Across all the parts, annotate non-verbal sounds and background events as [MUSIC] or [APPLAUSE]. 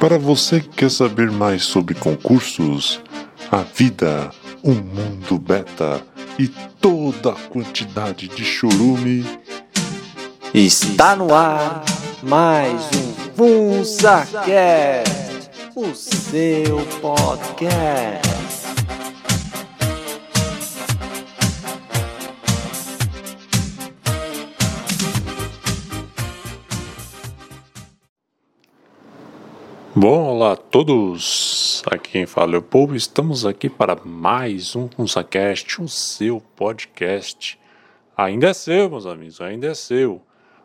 Para você que quer saber mais sobre concursos, a vida, o mundo beta e toda a quantidade de churume, Está no ar mais um FunsaCast, o seu podcast. Bom, olá a todos. Aqui quem fala é o povo. Estamos aqui para mais um FunsaCast, o seu podcast. Ainda é seu, meus amigos, ainda é seu.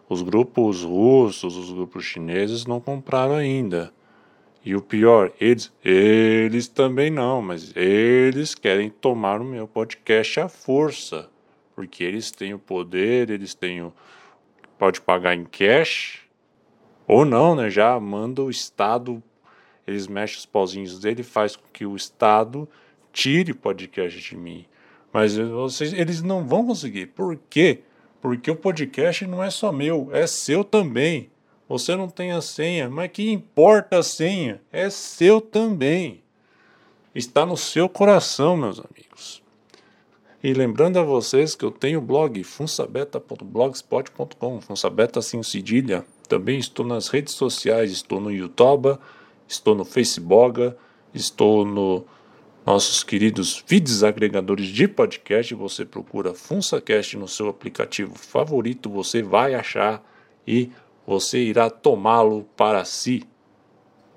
Os grupos russos, os grupos chineses não compraram ainda. E o pior, eles, eles também não, mas eles querem tomar o meu podcast à força. Porque eles têm o poder, eles têm o. Pode pagar em cash. Ou não, né? Já manda o Estado. Eles mexem os pauzinhos dele faz com que o Estado tire o podcast de mim. Mas vocês, eles não vão conseguir. Por quê? Porque o podcast não é só meu, é seu também. Você não tem a senha, mas que importa a senha? É seu também. Está no seu coração, meus amigos. E lembrando a vocês que eu tenho o blog funsabeta.blogspot.com, funsabeta sem cedilha. Também estou nas redes sociais, estou no YouTube, estou no Facebook, estou no nossos queridos feeds agregadores de podcast. Você procura FunsaCast no seu aplicativo favorito, você vai achar e você irá tomá-lo para si.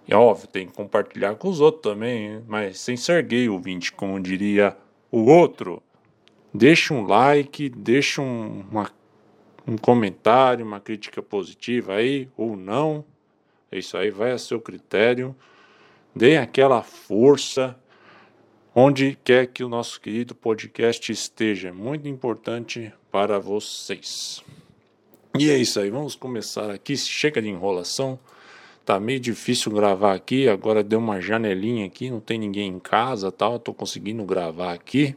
E óbvio, tem que compartilhar com os outros também, mas sem ser gay, ouvinte, como diria o outro. Deixe um like, deixe um, uma, um comentário, uma crítica positiva aí ou não. Isso aí vai a seu critério. Dê aquela força onde quer que o nosso querido podcast esteja. Muito importante para vocês. E é isso aí, vamos começar aqui. Chega de enrolação. Tá meio difícil gravar aqui, agora deu uma janelinha aqui, não tem ninguém em casa, tal, tô conseguindo gravar aqui.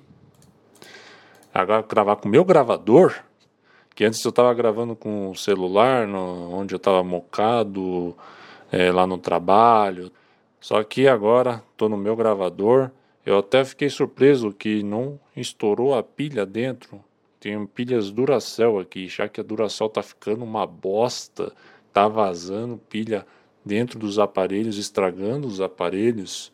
Agora gravar com o meu gravador, que antes eu estava gravando com o celular, no, onde eu estava mocado, é, lá no trabalho. Só que agora estou no meu gravador. Eu até fiquei surpreso que não estourou a pilha dentro. Tem pilhas Duracell aqui, já que a Duracell tá ficando uma bosta, tá vazando pilha dentro dos aparelhos, estragando os aparelhos.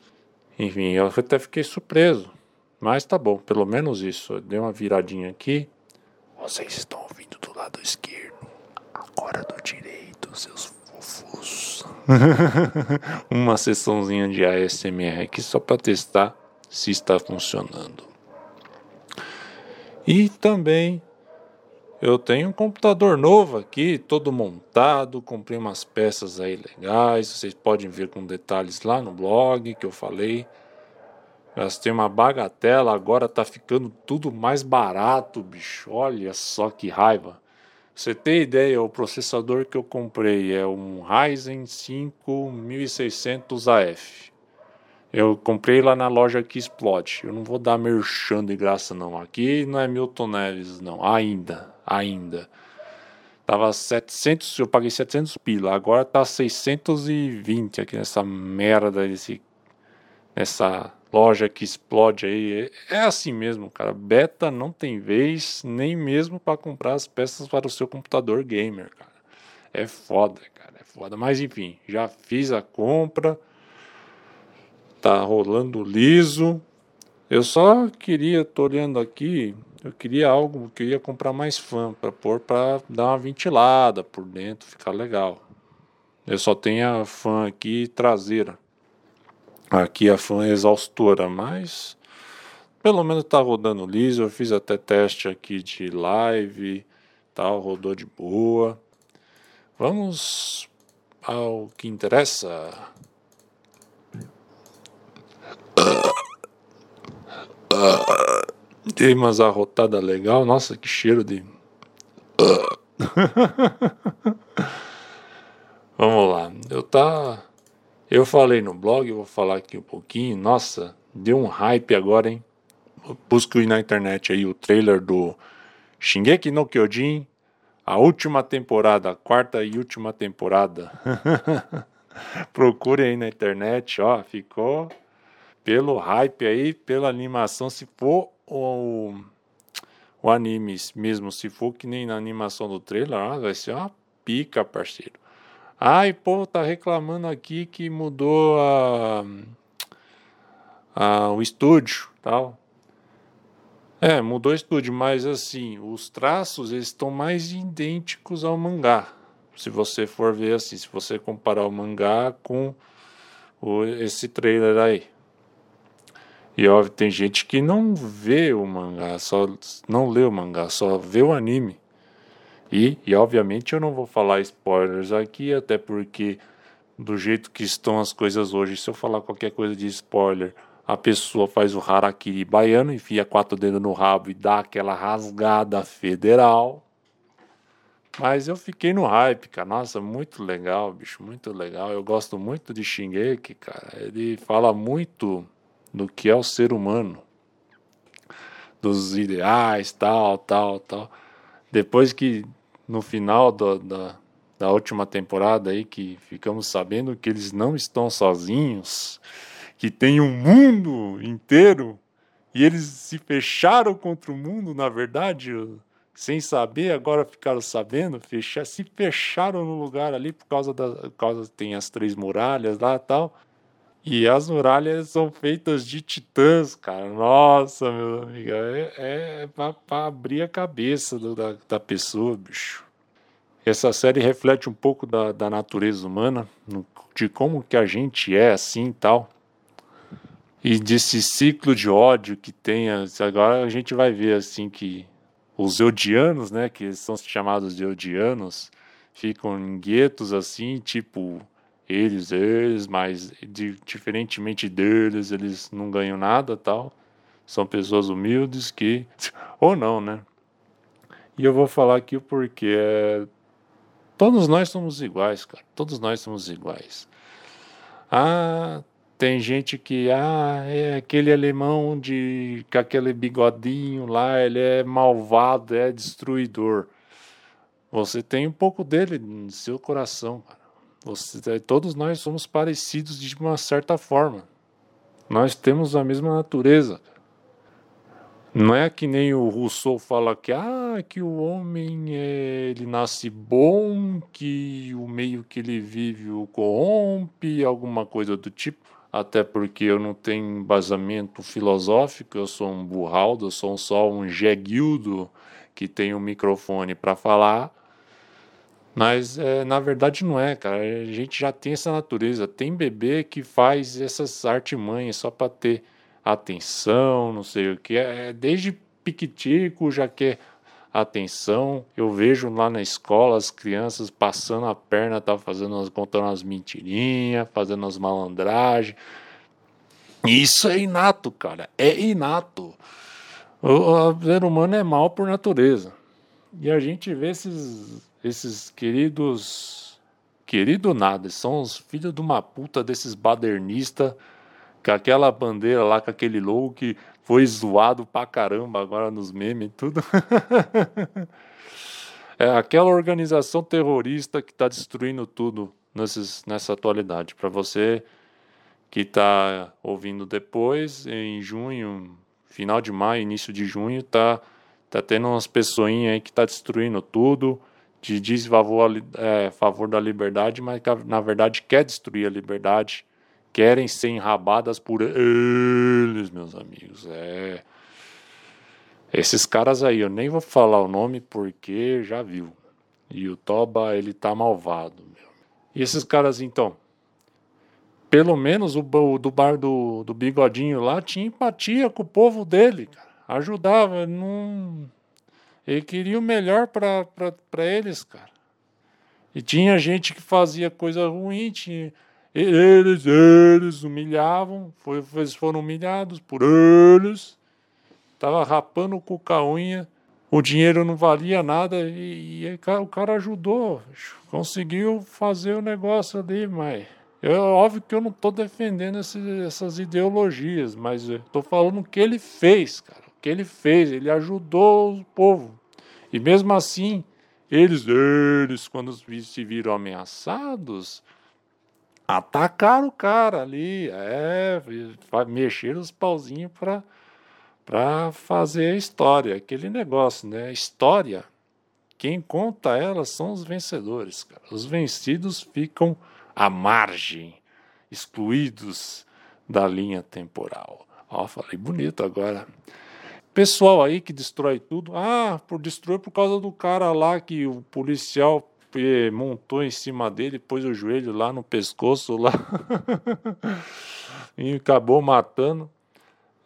Enfim, eu até fiquei surpreso. Mas tá bom, pelo menos isso. Dei uma viradinha aqui. Vocês estão ouvindo do lado esquerdo, agora do direito, seus fofos. [LAUGHS] uma sessãozinha de ASMR aqui só para testar se está funcionando. E também eu tenho um computador novo aqui, todo montado, comprei umas peças aí legais, vocês podem ver com detalhes lá no blog que eu falei. Gastei uma bagatela, agora tá ficando tudo mais barato, bicho. Olha só que raiva. Você tem ideia, o processador que eu comprei é um Ryzen 5 1600 AF. Eu comprei lá na loja que explode. Eu não vou dar merchan de graça não. Aqui não é Milton Neves não. Ainda, ainda. Tava 700, eu paguei 700 pila. Agora tá 620 aqui nessa merda desse nessa loja que explode aí. É assim mesmo, cara. Beta não tem vez nem mesmo para comprar as peças para o seu computador gamer, cara. É foda, cara. É foda. Mas enfim, já fiz a compra tá rolando liso. Eu só queria, tô olhando aqui, eu queria algo, eu queria comprar mais fã para pôr para dar uma ventilada por dentro, ficar legal. Eu só tenho a fã aqui traseira. Aqui a fã exaustora, mas pelo menos tá rodando liso. Eu fiz até teste aqui de live, tal, rodou de boa. Vamos ao que interessa. Dei umas arrotadas legal. Nossa, que cheiro de. [LAUGHS] Vamos lá. Eu tá. Eu falei no blog, vou falar aqui um pouquinho. Nossa, deu um hype agora, hein? Busco na internet aí o trailer do Shingeki no Kyojin, a última temporada, a quarta e última temporada. [LAUGHS] Procure aí na internet, ó, ficou pelo hype aí, pela animação, se for o, o anime mesmo, se for que nem na animação do trailer, ó, vai ser uma pica, parceiro. Ai, pô, tá reclamando aqui que mudou a, a, o estúdio, tal. É, mudou o estúdio, mas assim, os traços eles estão mais idênticos ao mangá. Se você for ver assim, se você comparar o mangá com o, esse trailer aí. E óbvio, tem gente que não vê o mangá, só não lê o mangá, só vê o anime. E, e obviamente eu não vou falar spoilers aqui, até porque do jeito que estão as coisas hoje, se eu falar qualquer coisa de spoiler, a pessoa faz o harakiri baiano, enfia quatro dedos no rabo e dá aquela rasgada federal. Mas eu fiquei no hype, cara. Nossa, muito legal, bicho, muito legal. Eu gosto muito de Shingeki, cara. Ele fala muito do que é o ser humano, dos ideais, tal, tal, tal. Depois que no final do, da, da última temporada aí, que ficamos sabendo que eles não estão sozinhos, que tem um mundo inteiro e eles se fecharam contra o mundo, na verdade, sem saber, agora ficaram sabendo, fechar, se fecharam no lugar ali por causa da por causa tem as três muralhas lá tal. E as muralhas são feitas de titãs, cara. Nossa, meu amigo, é, é pra, pra, abrir a cabeça do, da, da pessoa, bicho. Essa série reflete um pouco da, da natureza humana, de como que a gente é assim e tal e desse ciclo de ódio que tem. Agora a gente vai ver assim que os eudianos, né, que são chamados de eudianos, ficam em guetos assim, tipo eles, eles, mas de, diferentemente deles, eles não ganham nada, tal. São pessoas humildes que [LAUGHS] ou não, né? E eu vou falar aqui porque é, todos nós somos iguais, cara. Todos nós somos iguais. Ah, tem gente que, ah, é aquele alemão de com aquele bigodinho lá, ele é malvado, é destruidor. Você tem um pouco dele no seu coração, cara. Você, todos nós somos parecidos de uma certa forma. Nós temos a mesma natureza. Não é que nem o Rousseau fala que, ah, que o homem é, ele nasce bom, que o meio que ele vive o corrompe, alguma coisa do tipo até porque eu não tenho embasamento filosófico, eu sou um burraldo, eu sou só um jeguildo que tem um microfone para falar. Mas é, na verdade não é, cara. A gente já tem essa natureza. Tem bebê que faz essas artimanhas só para ter atenção, não sei o que. É, desde piquitico já quer atenção. Eu vejo lá na escola as crianças passando a perna, tá fazendo, contando umas mentirinhas, fazendo as malandragens. Isso é inato, cara. É inato. O, o ser humano é mal por natureza. E a gente vê esses, esses queridos. Querido nada, são os filhos de uma puta desses badernistas com aquela bandeira lá, com aquele logo que foi zoado pra caramba agora nos memes e tudo. [LAUGHS] é aquela organização terrorista que está destruindo tudo nesses, nessa atualidade. Para você que está ouvindo depois, em junho, final de maio, início de junho, tá, tá tendo umas pessoinhas aí que tá destruindo tudo, de diz favor, é, favor da liberdade, mas que, na verdade quer destruir a liberdade querem ser enrabadas por eles, meus amigos. É. Esses caras aí, eu nem vou falar o nome porque já viu. E o Toba, ele tá malvado, meu. E esses caras, então? Pelo menos o, o do bar do, do bigodinho lá tinha empatia com o povo dele, cara. Ajudava, não. Ele queria o melhor para eles, cara. E tinha gente que fazia coisa ruim, tinha eles, eles humilhavam, foi, eles foram humilhados por eles. Tava rapando com a unha, o dinheiro não valia nada e, e o cara ajudou, conseguiu fazer o negócio ali, mas é óbvio que eu não estou defendendo esse, essas ideologias, mas estou falando o que ele fez, cara. O que ele fez, ele ajudou o povo. E mesmo assim, eles, eles, quando se viram ameaçados, Atacaram o cara ali, é, mexeram os pauzinhos para para fazer a história, aquele negócio, né? História, quem conta ela são os vencedores, cara. Os vencidos ficam à margem, excluídos da linha temporal. Ó, falei bonito agora. Pessoal aí que destrói tudo, ah, por destruir por causa do cara lá que o policial montou em cima dele, pôs o joelho lá no pescoço lá [LAUGHS] e acabou matando.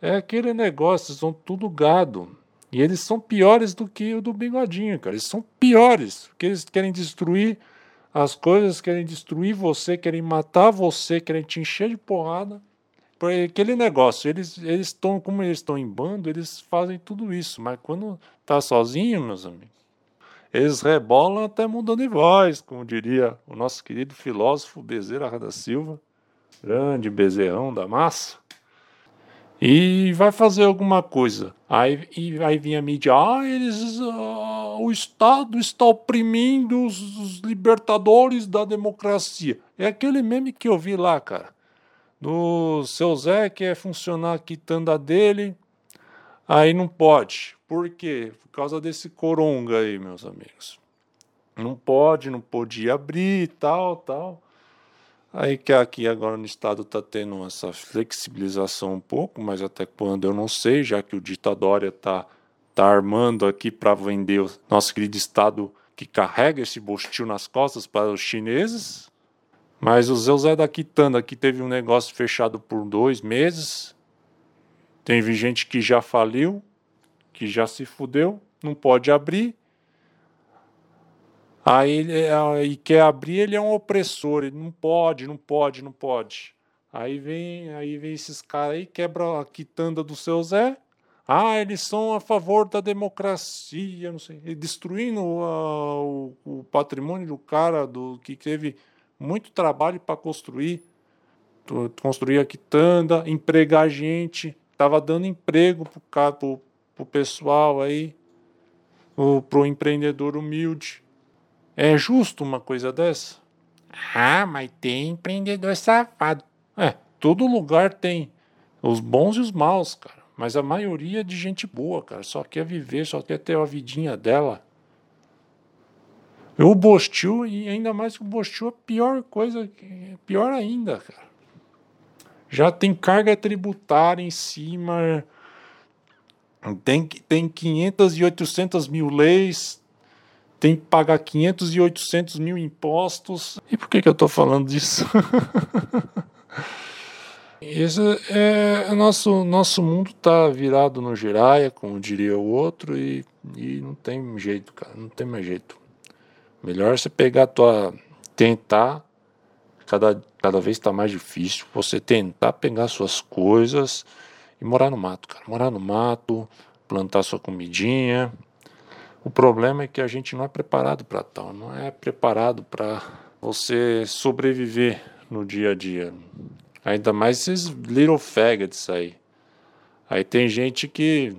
É aquele negócio, são tudo gado. E eles são piores do que o do bigodinho, cara. Eles são piores, porque eles querem destruir as coisas, querem destruir você, querem matar você, querem te encher de porrada. Aquele negócio, eles eles como eles estão em bando, eles fazem tudo isso, mas quando tá sozinho, meus amigos, eles rebolam até mudando de voz, como diria o nosso querido filósofo Bezerra da Silva, grande bezerrão da massa, e vai fazer alguma coisa. Aí, e, aí vem a mídia, ah, eles, uh, o Estado está oprimindo os, os libertadores da democracia. É aquele meme que eu vi lá, cara, do seu Zé que é funcionar a quitanda dele, aí não pode. Por quê? Por causa desse coronga aí, meus amigos. Não pode, não podia abrir tal, tal. Aí que aqui agora no estado está tendo essa flexibilização um pouco, mas até quando eu não sei, já que o ditadória está tá armando aqui para vender o nosso querido estado que carrega esse bostil nas costas para os chineses. Mas o Zé da Quitanda aqui teve um negócio fechado por dois meses. Tem gente que já faliu que já se fudeu, não pode abrir. Aí ele e quer abrir, ele é um opressor, ele não pode, não pode, não pode. Aí vem, aí vem esses caras aí, quebra a quitanda do seu Zé. Ah, eles são a favor da democracia, não sei, destruindo uh, o, o, patrimônio do cara do que teve muito trabalho para construir, construir a quitanda, empregar gente, estava dando emprego para o pro pessoal aí, o, pro empreendedor humilde. É justo uma coisa dessa? Ah, mas tem empreendedor safado. É, todo lugar tem os bons e os maus, cara. Mas a maioria é de gente boa, cara. Só quer viver, só quer ter a vidinha dela. O Bostil, e ainda mais que o Bostil, é pior coisa, pior ainda, cara. Já tem carga tributária em cima, tem, tem 500 e 800 mil leis, tem que pagar 500 e 800 mil impostos. E por que, que eu estou falando disso? [LAUGHS] Esse é, nosso nosso mundo está virado no giraia, como diria o outro, e, e não tem jeito, cara, não tem mais jeito. Melhor você pegar a tua tentar cada cada vez está mais difícil você tentar pegar suas coisas e morar no mato, cara. Morar no mato, plantar sua comidinha. O problema é que a gente não é preparado para tal, não é preparado para você sobreviver no dia a dia. Ainda mais esses little faggots aí. Aí tem gente que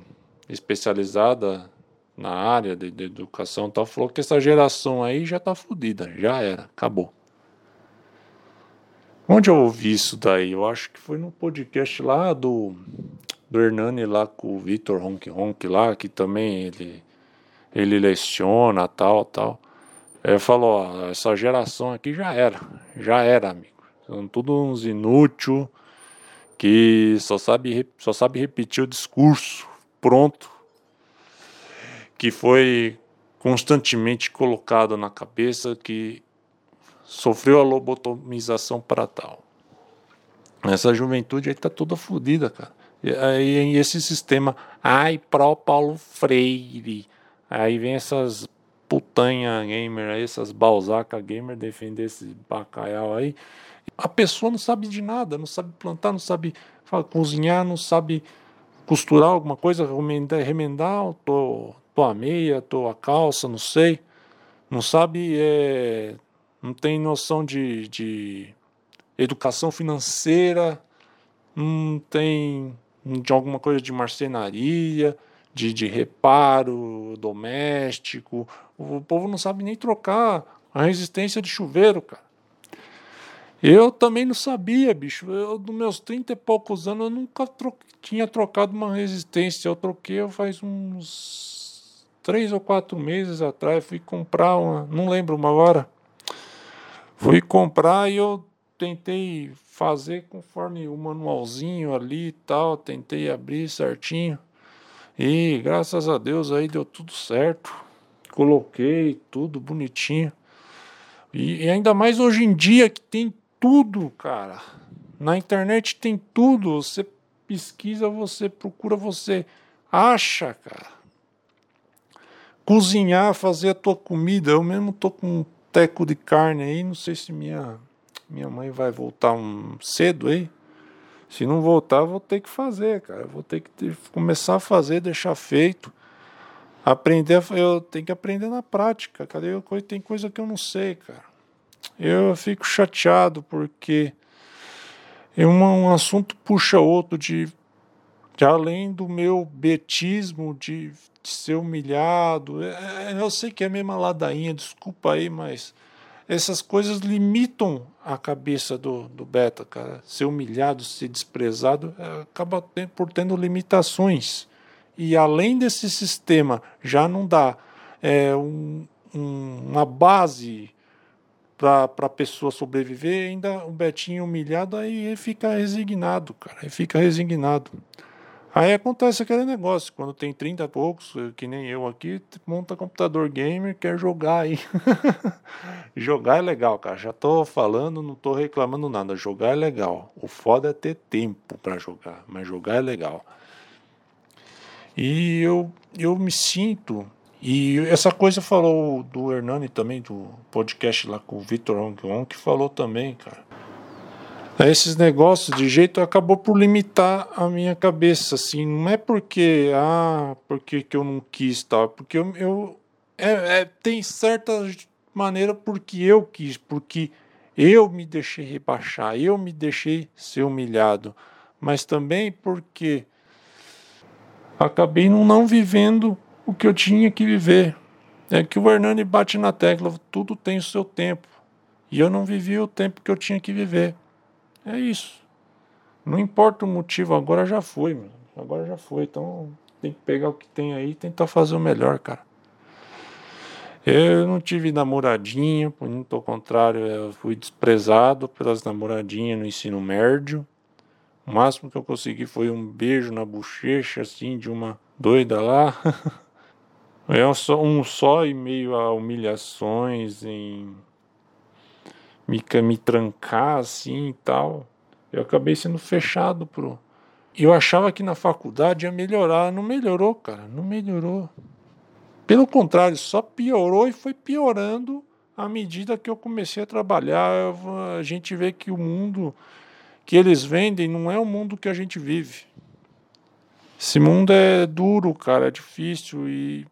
especializada na área de, de educação tal falou que essa geração aí já tá fodida, já era, acabou. Onde eu ouvi isso daí? Eu acho que foi no podcast lá do, do Hernani lá com o Vitor Ronk Ronk lá, que também ele, ele leciona tal, tal. Ele falou, ó, essa geração aqui já era, já era, amigo. São todos uns inútil que só sabe, só sabe repetir o discurso pronto que foi constantemente colocado na cabeça que sofreu a lobotomização para tal. Essa juventude aí tá toda fodida, cara. E aí esse sistema, ai, pró Paulo Freire. Aí vem essas putanha gamer aí, essas balzaca gamer defender esse bacalhau aí. A pessoa não sabe de nada, não sabe plantar, não sabe cozinhar, não sabe costurar alguma coisa, remendar, remendar tô, tô a meia, tô a calça, não sei. Não sabe é, não tem noção de, de educação financeira, não tem de alguma coisa de marcenaria, de, de reparo doméstico. O povo não sabe nem trocar a resistência de chuveiro, cara. Eu também não sabia, bicho. Eu, nos meus 30 e poucos anos, eu nunca tro tinha trocado uma resistência. Eu troquei eu faz uns três ou quatro meses atrás. Fui comprar uma, não lembro uma hora. Fui comprar e eu tentei fazer conforme o manualzinho ali e tal. Tentei abrir certinho. E graças a Deus aí deu tudo certo. Coloquei tudo bonitinho. E, e ainda mais hoje em dia que tem tudo, cara. Na internet tem tudo. Você pesquisa, você procura, você acha, cara. Cozinhar, fazer a tua comida. Eu mesmo tô com um teco de carne aí. Não sei se minha, minha mãe vai voltar um, cedo aí. Se não voltar, vou ter que fazer, cara. Vou ter que ter, começar a fazer, deixar feito. Aprender, eu tenho que aprender na prática. Cadê tem coisa que eu não sei, cara eu fico chateado porque é um, um assunto puxa outro de, de, além do meu betismo de, de ser humilhado. É, é, eu sei que é a mesma ladainha, desculpa aí, mas essas coisas limitam a cabeça do, do beta, cara. Ser humilhado, ser desprezado, é, acaba por tendo limitações. E além desse sistema já não dá é, um, um, uma base para a pessoa sobreviver, ainda o Betinho humilhado, aí fica resignado, cara, ele fica resignado. Aí acontece aquele negócio, quando tem 30 e poucos, que nem eu aqui, monta computador gamer, quer jogar aí. [LAUGHS] jogar é legal, cara. Já tô falando, não tô reclamando nada. Jogar é legal. O foda é ter tempo para jogar, mas jogar é legal. E eu, eu me sinto e essa coisa falou do Hernani também, do podcast lá com o Vitor Ongon, que falou também, cara. Esses negócios de jeito acabou por limitar a minha cabeça, assim, não é porque, ah, porque que eu não quis tal, porque eu, eu é, é, tem certa maneira porque eu quis, porque eu me deixei rebaixar, eu me deixei ser humilhado, mas também porque acabei não, não vivendo o que eu tinha que viver. É que o Hernani bate na tecla, tudo tem o seu tempo. E eu não vivi o tempo que eu tinha que viver. É isso. Não importa o motivo, agora já foi, mano. Agora já foi. Então tem que pegar o que tem aí e tentar fazer o melhor, cara. Eu não tive namoradinha, muito ao contrário, eu fui desprezado pelas namoradinhas no ensino médio. O máximo que eu consegui foi um beijo na bochecha, assim, de uma doida lá. [LAUGHS] É um só, um só e meio a humilhações, em me, me trancar assim e tal. Eu acabei sendo fechado pro. Eu achava que na faculdade ia melhorar. Não melhorou, cara. Não melhorou. Pelo contrário, só piorou e foi piorando à medida que eu comecei a trabalhar. a gente vê que o mundo que eles vendem não é o mundo que a gente vive. Esse mundo é duro, cara, é difícil e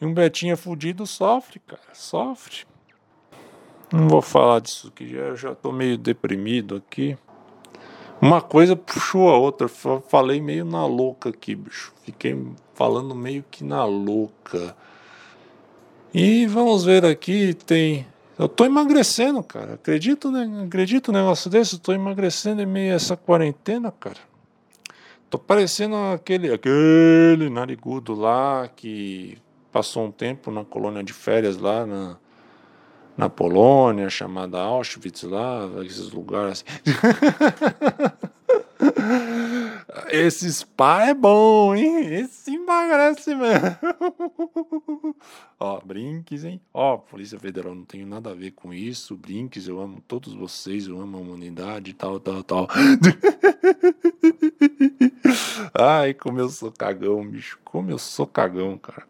e um Betinha fudido sofre, cara, sofre. Não vou falar disso que já já tô meio deprimido aqui. Uma coisa puxou a outra, falei meio na louca aqui, bicho. Fiquei falando meio que na louca. E vamos ver aqui, tem. Eu tô emagrecendo, cara. Acredito, né? Acredito negócio desse, eu tô emagrecendo em meio a essa quarentena, cara. Tô parecendo aquele, aquele narigudo lá que passou um tempo na colônia de férias lá na, na Polônia, chamada Auschwitz lá, esses lugares assim. [LAUGHS] Esse spa é bom, hein? Esse emagrece mesmo. [LAUGHS] Ó, brinques, hein? Ó, Polícia Federal, não tenho nada a ver com isso. Brinques, eu amo todos vocês, eu amo a humanidade, tal, tal, tal. [LAUGHS] Ai, como eu sou cagão, bicho. Como eu sou cagão, cara.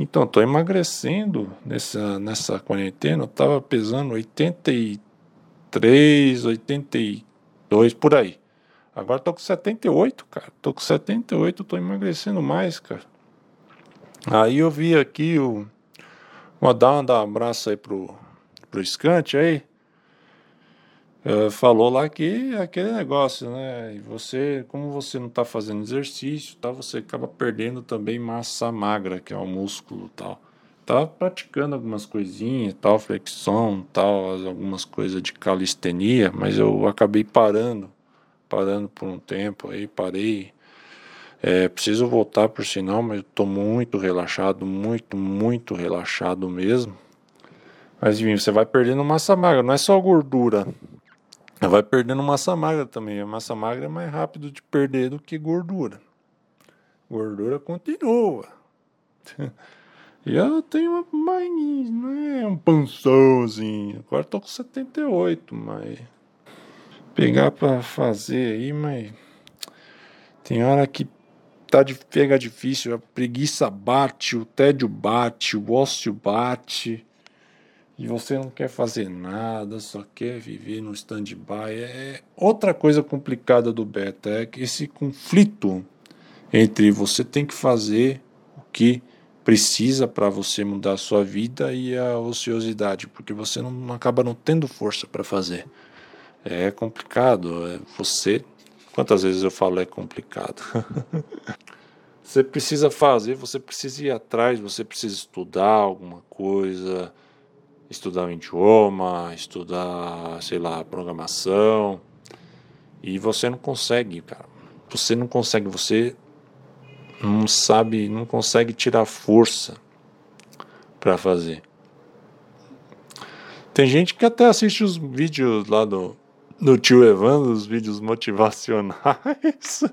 Então, estou emagrecendo nessa, nessa quarentena. Eu estava pesando 83, 82, por aí. Agora estou com 78, cara. Estou com 78, estou emagrecendo mais, cara. Aí eu vi aqui o. Vou dar, um abraço aí pro, pro Scante aí. Uh, falou lá que aquele negócio, né? E você, como você não está fazendo exercício, tá, você acaba perdendo também massa magra, que é o músculo tal. tava praticando algumas coisinhas, tal, flexão, tal, algumas coisas de calistenia, mas eu acabei parando, parando por um tempo aí, parei. É, preciso voltar por sinal, mas tô muito relaxado, muito, muito relaxado mesmo. Mas enfim, você vai perdendo massa magra, não é só gordura. Vai perdendo massa magra também. A massa magra é mais rápido de perder do que gordura. Gordura continua. [LAUGHS] E eu tenho mais, é um pançãozinho. Agora tô com 78, mas. Pegar pra fazer aí, mas. Tem hora que tá de pega difícil, a preguiça bate, o tédio bate, o ócio bate e você não quer fazer nada, só quer viver no stand-by. É outra coisa complicada do beta é esse conflito entre você tem que fazer o que precisa para você mudar a sua vida e a ociosidade, porque você não acaba não tendo força para fazer. É complicado. É você, quantas vezes eu falo é complicado? [LAUGHS] você precisa fazer, você precisa ir atrás, você precisa estudar alguma coisa estudar um idioma, estudar, sei lá, programação. E você não consegue, cara. Você não consegue, você não sabe, não consegue tirar força para fazer. Tem gente que até assiste os vídeos lá do, do tio Evandro, os vídeos motivacionais.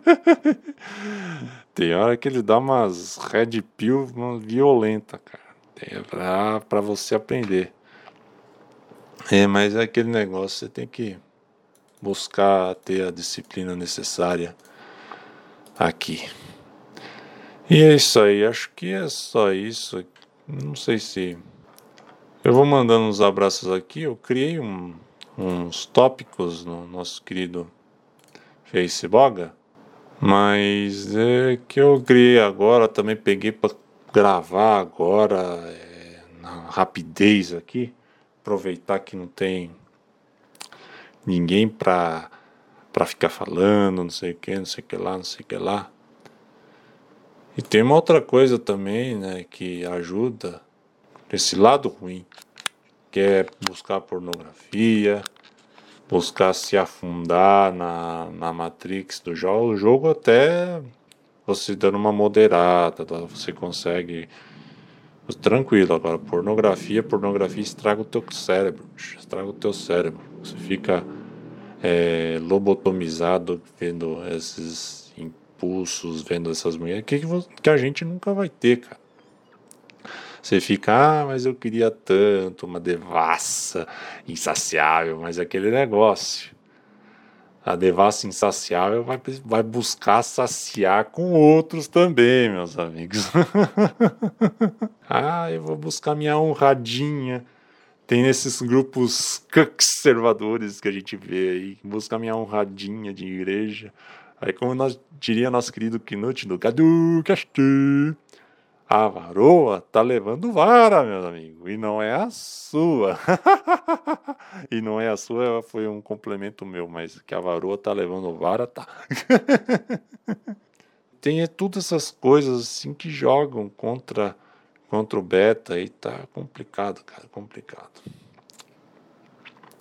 [LAUGHS] Tem hora que ele dá umas red pill violenta, cara. É pra, pra você aprender. É, mas é aquele negócio, você tem que buscar ter a disciplina necessária aqui. E é isso aí, acho que é só isso. Não sei se. Eu vou mandando uns abraços aqui. Eu criei um, uns tópicos no nosso querido Facebook, mas é que eu criei agora, também peguei para gravar agora, é, na rapidez aqui aproveitar que não tem ninguém para para ficar falando, não sei o que, não sei o que lá, não sei o que lá. E tem uma outra coisa também, né, que ajuda esse lado ruim, que é buscar pornografia, buscar se afundar na, na matrix do jogo. O jogo até você dando uma moderada, você consegue Tranquilo, agora, pornografia, pornografia estraga o teu cérebro, estraga o teu cérebro. Você fica é, lobotomizado vendo esses impulsos, vendo essas mulheres, que, que a gente nunca vai ter, cara. Você fica, ah, mas eu queria tanto, uma devassa, insaciável, mas é aquele negócio. A devassa insaciável vai, vai buscar saciar com outros também, meus amigos. [LAUGHS] ah, eu vou buscar minha honradinha. Tem nesses grupos conservadores que a gente vê aí, buscar minha honradinha de igreja. Aí, como nós diria nosso querido Knut do Cadu Castor, a varoa tá levando vara, meus amigos, e não é a sua. [LAUGHS] e não é a sua, foi um complemento meu, mas que a varoa tá levando vara, tá. [LAUGHS] Tem é, todas essas coisas assim que jogam contra contra o beta e tá complicado, cara, complicado.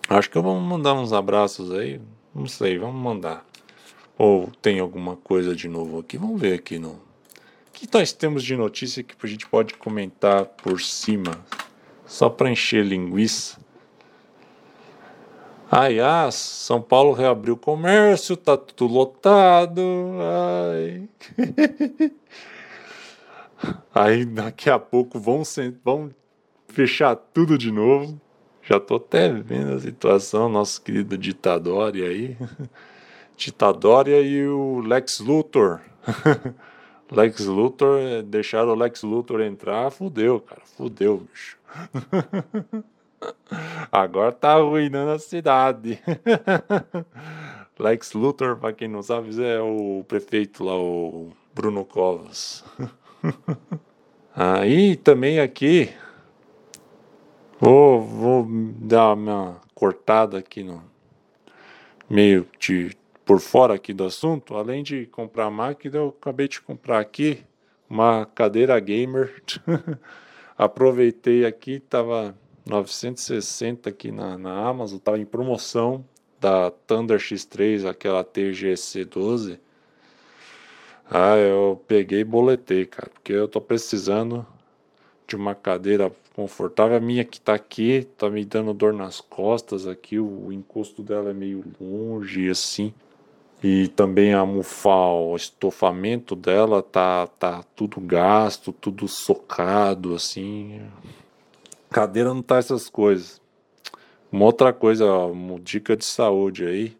Acho que eu vou mandar uns abraços aí, não sei, vamos mandar. Ou tem alguma coisa de novo aqui? Vamos ver aqui no que nós temos de notícia que a gente pode comentar por cima, só para encher linguiça? Ai, ah, São Paulo reabriu o comércio, tá tudo lotado. Ai. [LAUGHS] Aí daqui a pouco vão, vão fechar tudo de novo. Já tô até vendo a situação, nosso querido Ditadória aí. [LAUGHS] Ditadória e o Lex Luthor. [LAUGHS] Lex Luthor, eh, deixaram o Lex Luthor entrar, fudeu, cara, fudeu, bicho. [LAUGHS] Agora tá arruinando a cidade. Lex Luthor, pra quem não sabe, é o prefeito lá, o Bruno Covas. [LAUGHS] Aí também aqui, vou, vou dar uma cortada aqui no meio de por fora aqui do assunto, além de comprar máquina, eu acabei de comprar aqui uma cadeira gamer. [LAUGHS] Aproveitei aqui, tava 960 aqui na, na Amazon, tava em promoção da Thunder X3, aquela TGC 12. Ah, eu peguei e boletei, cara, porque eu tô precisando de uma cadeira confortável. A minha que tá aqui tá me dando dor nas costas aqui, o encosto dela é meio longe assim. E também a mufal, o estofamento dela tá tá tudo gasto, tudo socado assim. Cadeira não tá essas coisas. Uma outra coisa, uma dica de saúde aí.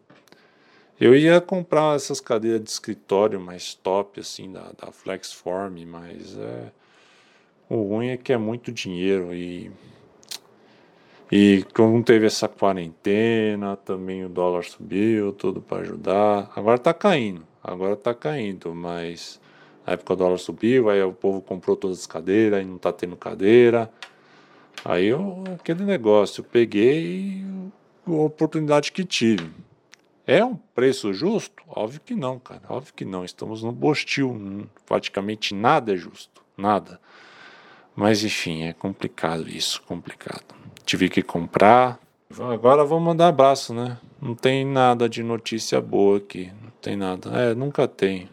Eu ia comprar essas cadeiras de escritório mais top, assim, da, da Flexform, mas é, o ruim é que é muito dinheiro e. E como teve essa quarentena, também o dólar subiu, tudo para ajudar. Agora tá caindo, agora tá caindo, mas na época o dólar subiu, aí o povo comprou todas as cadeiras, aí não tá tendo cadeira. Aí eu, aquele negócio, eu peguei a oportunidade que tive. É um preço justo? Óbvio que não, cara. Óbvio que não. Estamos no bostil. Praticamente nada é justo. Nada. Mas enfim, é complicado isso. Complicado. Tive que comprar. Agora vou mandar abraço, né? Não tem nada de notícia boa aqui. Não tem nada. É, nunca tem.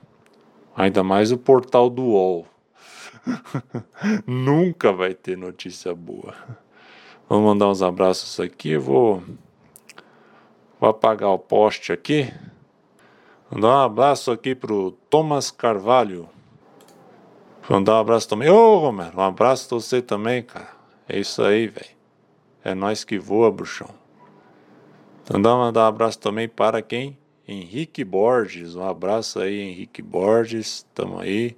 Ainda mais o portal do UOL. [LAUGHS] Nunca vai ter notícia boa. Vamos mandar uns abraços aqui. Eu vou, vou apagar o poste aqui. Mandar um abraço aqui pro Thomas Carvalho. Mandar um abraço também. Ô, Romero, um abraço pra você também, cara. É isso aí, velho. É nós que voa, bruxão. Mandar, mandar um abraço também para quem? Henrique Borges. Um abraço aí, Henrique Borges. Tamo aí.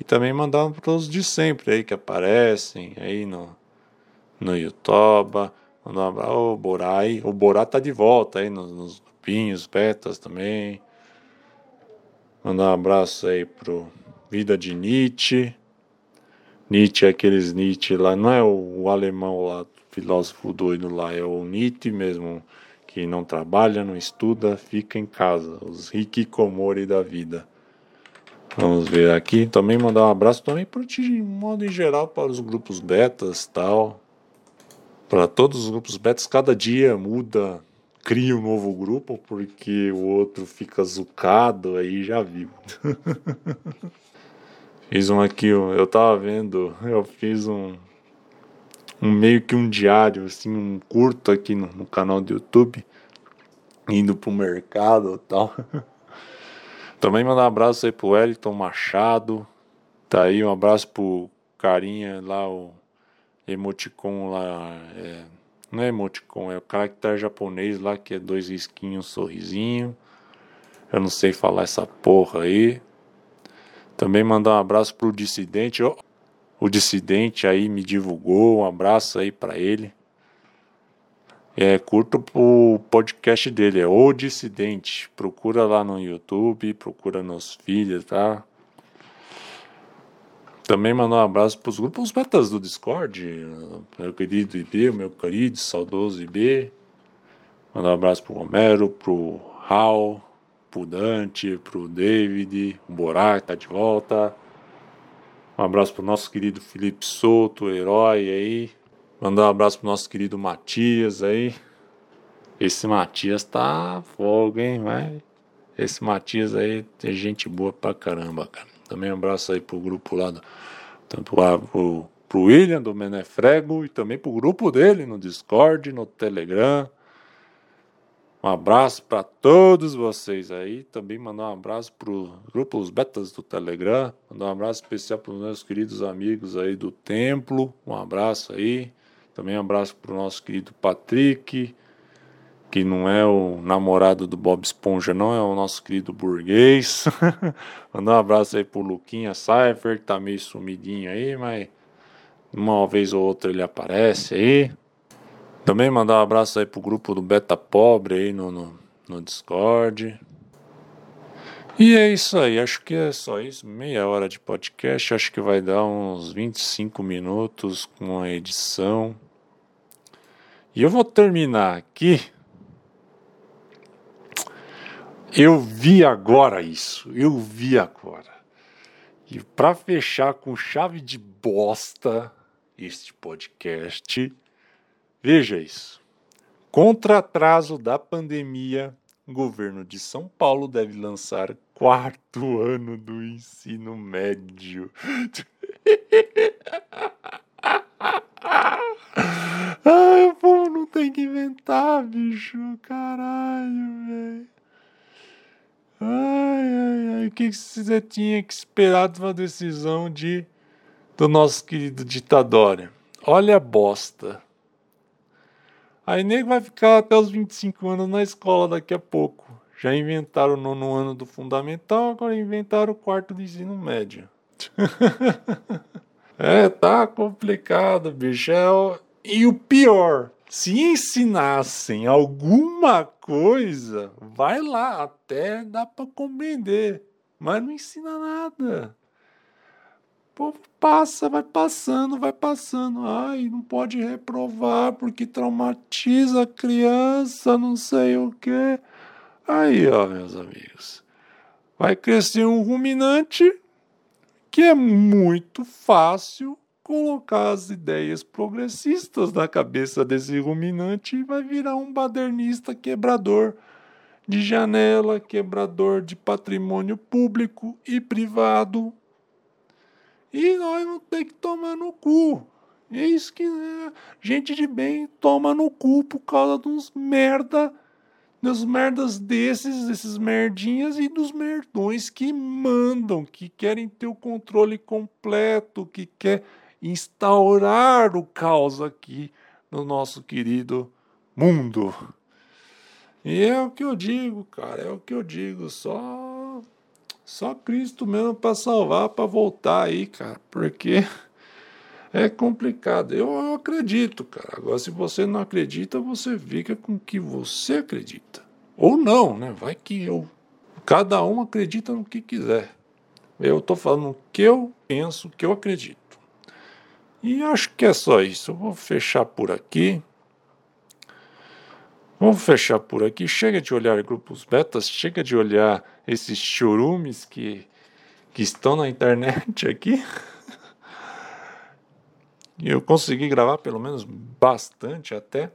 E também mandar para os de sempre aí que aparecem aí no, no YouTube. Mandar um abraço ao Borai. O Borá tá de volta aí nos, nos grupinhos, betas também. Mandar um abraço aí pro Vida de Nietzsche. Nietzsche é aqueles Nietzsche lá, não é o, o alemão lá, filósofo doido lá, é o Nietzsche mesmo, que não trabalha, não estuda, fica em casa. Os hikikomori da vida. Vamos ver aqui. Também mandar um abraço também para de modo em geral para os grupos betas tal. Para todos os grupos betas, cada dia muda, cria um novo grupo, porque o outro fica zucado, aí já viu. [LAUGHS] fiz um aqui, eu tava vendo, eu fiz um, um meio que um diário, assim, um curto aqui no, no canal do YouTube, indo pro mercado e tal. [LAUGHS] Também mandar um abraço aí pro Wellington Machado. Tá aí, um abraço pro carinha lá, o emoticon lá. É, não é emoticon, é o caractere japonês lá que é dois risquinhos, sorrisinho. Eu não sei falar essa porra aí. Também mandar um abraço pro dissidente. O dissidente aí me divulgou, um abraço aí para ele. É, curto o podcast dele, é O Dissidente. Procura lá no YouTube, procura nos filhos, tá? Também mandar um abraço para os grupos betas do Discord, meu querido IB, meu querido saudoso IB. Mandar um abraço pro Romero, pro Raul, pro Dante, pro David, o Borac tá de volta. Um abraço pro nosso querido Felipe Souto, herói aí. Mandar um abraço pro nosso querido Matias aí. Esse Matias tá fogo, hein, vai. Esse Matias aí é gente boa pra caramba, cara. Também um abraço aí pro grupo lá, do, tanto lá pro, pro William do Menefrego e também pro grupo dele no Discord, no Telegram. Um abraço para todos vocês aí. Também mandar um abraço para os grupos betas do Telegram. Mandar um abraço especial para os meus queridos amigos aí do Templo. Um abraço aí. Também um abraço para o nosso querido Patrick, que não é o namorado do Bob Esponja, não, é o nosso querido burguês. [LAUGHS] Mandar um abraço aí pro Luquinha Cypher, que tá meio sumidinho aí, mas uma vez ou outra ele aparece aí. Também mandar um abraço aí pro grupo do Beta Pobre aí no, no, no Discord. E é isso aí, acho que é só isso. Meia hora de podcast, acho que vai dar uns 25 minutos com a edição. E eu vou terminar aqui. Eu vi agora isso, eu vi agora. E para fechar com chave de bosta, este podcast. Veja isso. Contra atraso da pandemia, governo de São Paulo deve lançar quarto ano do ensino médio. [LAUGHS] Ai, o povo não tem que inventar, bicho. Caralho, velho. Ai, ai, ai. O que você tinha que esperar de uma decisão de do nosso querido ditador? Olha a bosta. Aí nego vai ficar até os 25 anos na escola daqui a pouco. Já inventaram o nono ano do fundamental, agora inventaram o quarto do ensino médio. [LAUGHS] é, tá complicado, bicho. É. E o pior, se ensinassem alguma coisa, vai lá, até dá para compreender, mas não ensina nada. Povo passa, vai passando, vai passando. Ai, não pode reprovar porque traumatiza a criança, não sei o quê. Aí, ó, meus amigos, vai crescer um ruminante que é muito fácil colocar as ideias progressistas na cabeça desse ruminante e vai virar um badernista quebrador de janela, quebrador de patrimônio público e privado. E nós não tem que tomar no cu. É isso que é. gente de bem toma no cu por causa dos merda, dos merdas desses, desses merdinhas e dos merdões que mandam, que querem ter o controle completo, que quer instaurar o caos aqui no nosso querido mundo. E é o que eu digo, cara, é o que eu digo, só só Cristo mesmo para salvar, para voltar aí, cara, porque [LAUGHS] é complicado. Eu, eu acredito, cara. Agora, se você não acredita, você fica com o que você acredita. Ou não, né? Vai que eu. Cada um acredita no que quiser. Eu tô falando o que eu penso, o que eu acredito. E acho que é só isso. Eu vou fechar por aqui. Vamos fechar por aqui. Chega de olhar grupos betas, chega de olhar esses chorumes que, que estão na internet aqui. E [LAUGHS] eu consegui gravar pelo menos bastante até.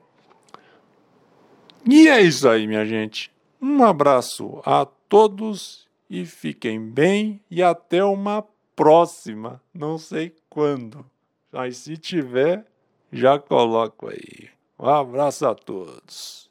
E é isso aí, minha gente. Um abraço a todos e fiquem bem e até uma próxima. Não sei quando. Mas se tiver, já coloco aí. Um abraço a todos.